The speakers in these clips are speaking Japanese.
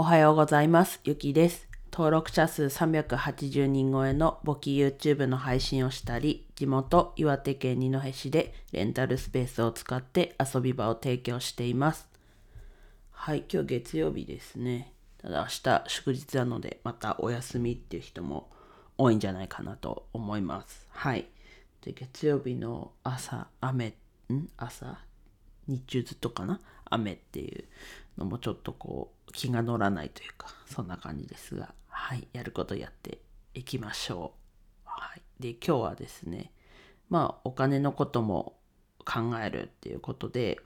おはようございます。ゆきです。登録者数380人超えの簿記 YouTube の配信をしたり、地元岩手県二戸市でレンタルスペースを使って遊び場を提供しています。はい、今日月曜日ですね。ただ明日祝日なのでまたお休みっていう人も多いんじゃないかなと思います。はい。で月曜日の朝、雨、ん？朝？日中ずっとかな？雨っていうのもちょっとこう気が乗らないというかそんな感じですがはいやることやっていきましょう。はい。で今日はですねまあお金のことも考えるっていうことで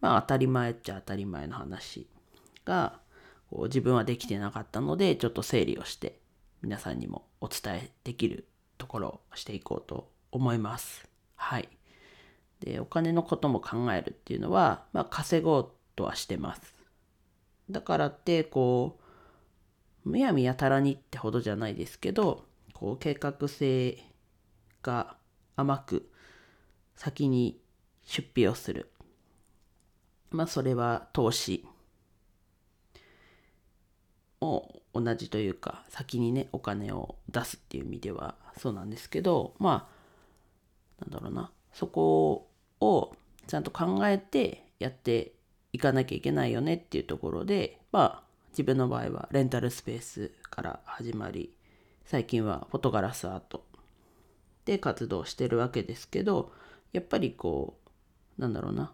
まあ当たり前っちゃ当たり前の話がこう自分はできてなかったのでちょっと整理をして皆さんにもお伝えできるところをしていこうと思います。はい。でお金のことも考えるっていうのは、まあ、稼ごうとはしてます。だからってこうむやみやたらにってほどじゃないですけどこう計画性が甘く先に出費をする。まあそれは投資も同じというか先にねお金を出すっていう意味ではそうなんですけどまあなんだろうな。そこをちゃんと考えてやっていかなきゃいけないよねっていうところでまあ自分の場合はレンタルスペースから始まり最近はフォトガラスアートで活動してるわけですけどやっぱりこうなんだろうな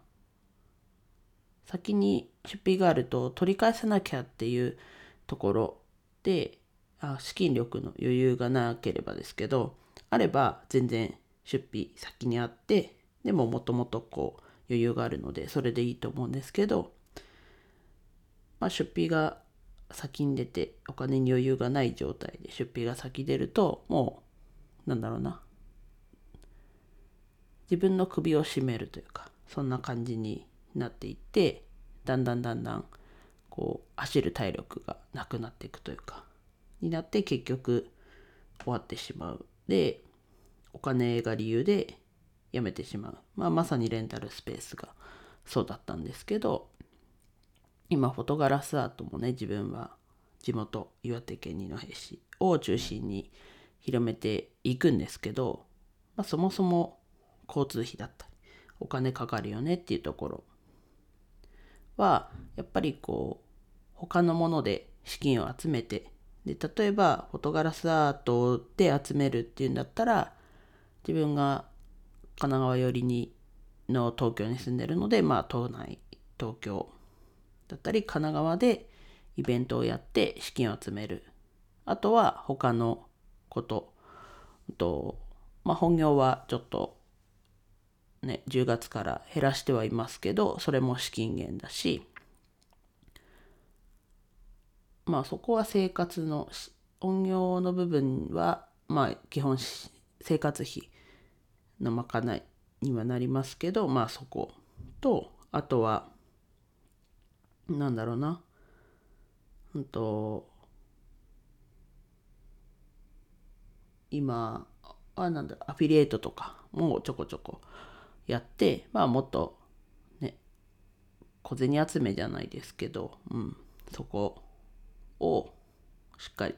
先に出費があると取り返さなきゃっていうところであ資金力の余裕がなければですけどあれば全然出費先にあってでももともとこう余裕があるのでそれでいいと思うんですけど、まあ、出費が先に出てお金に余裕がない状態で出費が先出るともうなんだろうな。自分の首を絞めるというかそんな感じになっていってだんだんだんだんこう走る体力がなくなっていくというかになって結局終わってしまう。でお金が理由で辞めてしまう、まあ、まさにレンタルスペースがそうだったんですけど今フォトガラスアートもね自分は地元岩手県二戸市を中心に広めていくんですけど、まあ、そもそも交通費だったりお金かかるよねっていうところはやっぱりこう他のもので資金を集めてで例えばフォトガラスアートで集めるっていうんだったら自分が神奈川寄りにの東京に住んでるのでまあ都内東京だったり神奈川でイベントをやって資金を集める。あとは他のこと。とまあ本業はちょっとね10月から減らしてはいますけどそれも資金源だしまあそこは生活の本業の部分はまあ基本生活費のまかないにはなりますけどまあそことあとはなんだろうなうんと今はなんだアフィリエイトとかもちょこちょこやってまあもっとね小銭集めじゃないですけど、うん、そこをしっかり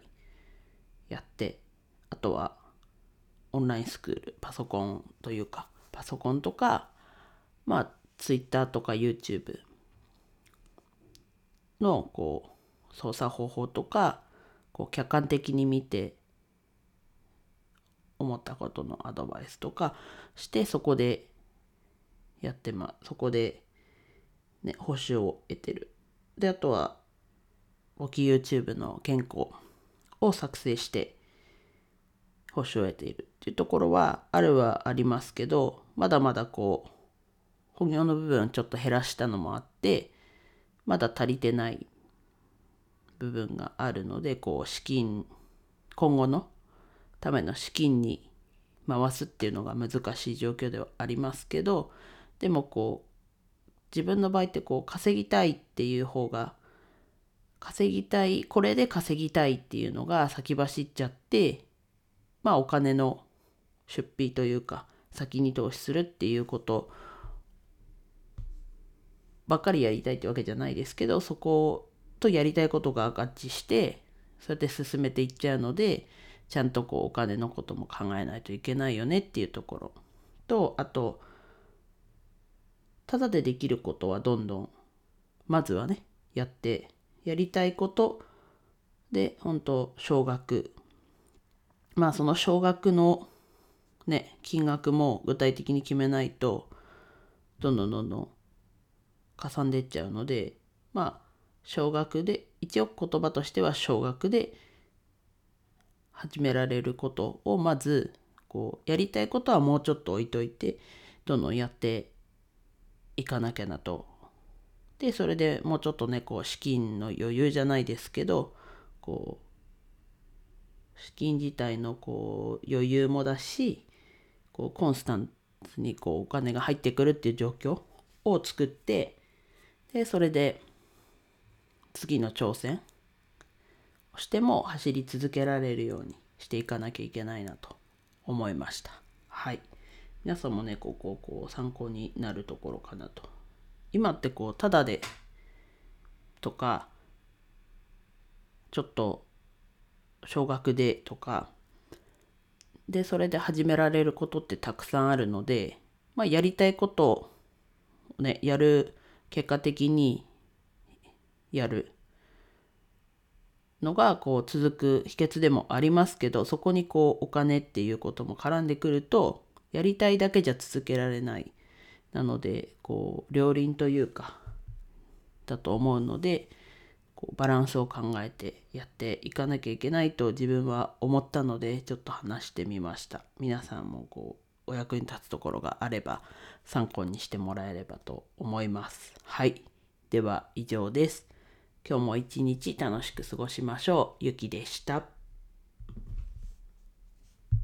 やってあとはオンラインスクールパソコンというかパソコンとかまあ Twitter とか YouTube のこう操作方法とかこう客観的に見て思ったことのアドバイスとかしてそこでやってまそこでね報酬を得てる。であとは簿記 YouTube の原稿を作成して報酬を得ているっていうところはあるはありますけどまだまだこう本業の部分ちょっと減らしたのもあってまだ足りてない部分があるのでこう資金今後のための資金に回すっていうのが難しい状況ではありますけどでもこう自分の場合ってこう稼ぎたいっていう方が稼ぎたいこれで稼ぎたいっていうのが先走っちゃってまあお金の出費というか先に投資するっていうことばっかりやりたいってわけじゃないですけどそことやりたいことが合致してそうやって進めていっちゃうのでちゃんとこうお金のことも考えないといけないよねっていうところとあとただでできることはどんどんまずはねやってやりたいことで本当少額まあその少額のね金額も具体的に決めないとどんどんどんどんかさんでっちゃうのでまあ少額で一応言葉としては少額で始められることをまずこうやりたいことはもうちょっと置いといてどんどんやっていかなきゃなと。でそれでもうちょっとねこう資金の余裕じゃないですけどこう資金自体のこう余裕もだしこうコンスタントにこうお金が入ってくるっていう状況を作ってでそれで次の挑戦をしても走り続けられるようにしていかなきゃいけないなと思いました。はい。皆さんもね、こここう参考になるところかなと。今ってこう、ただでとか、ちょっと少額でとか、で、それで始められることってたくさんあるので、まあ、やりたいことをね、やる結果的にやるのがこう続く秘訣でもありますけどそこにこうお金っていうことも絡んでくるとやりたいだけじゃ続けられない。なのでこう両輪というかだと思うのでこうバランスを考えてやっていかなきゃいけないと自分は思ったのでちょっと話してみました皆さんもこうお役に立つところがあれば参考にしてもらえればと思いますはいでは以上です今日も一日楽しく過ごしましょう。ゆきでした。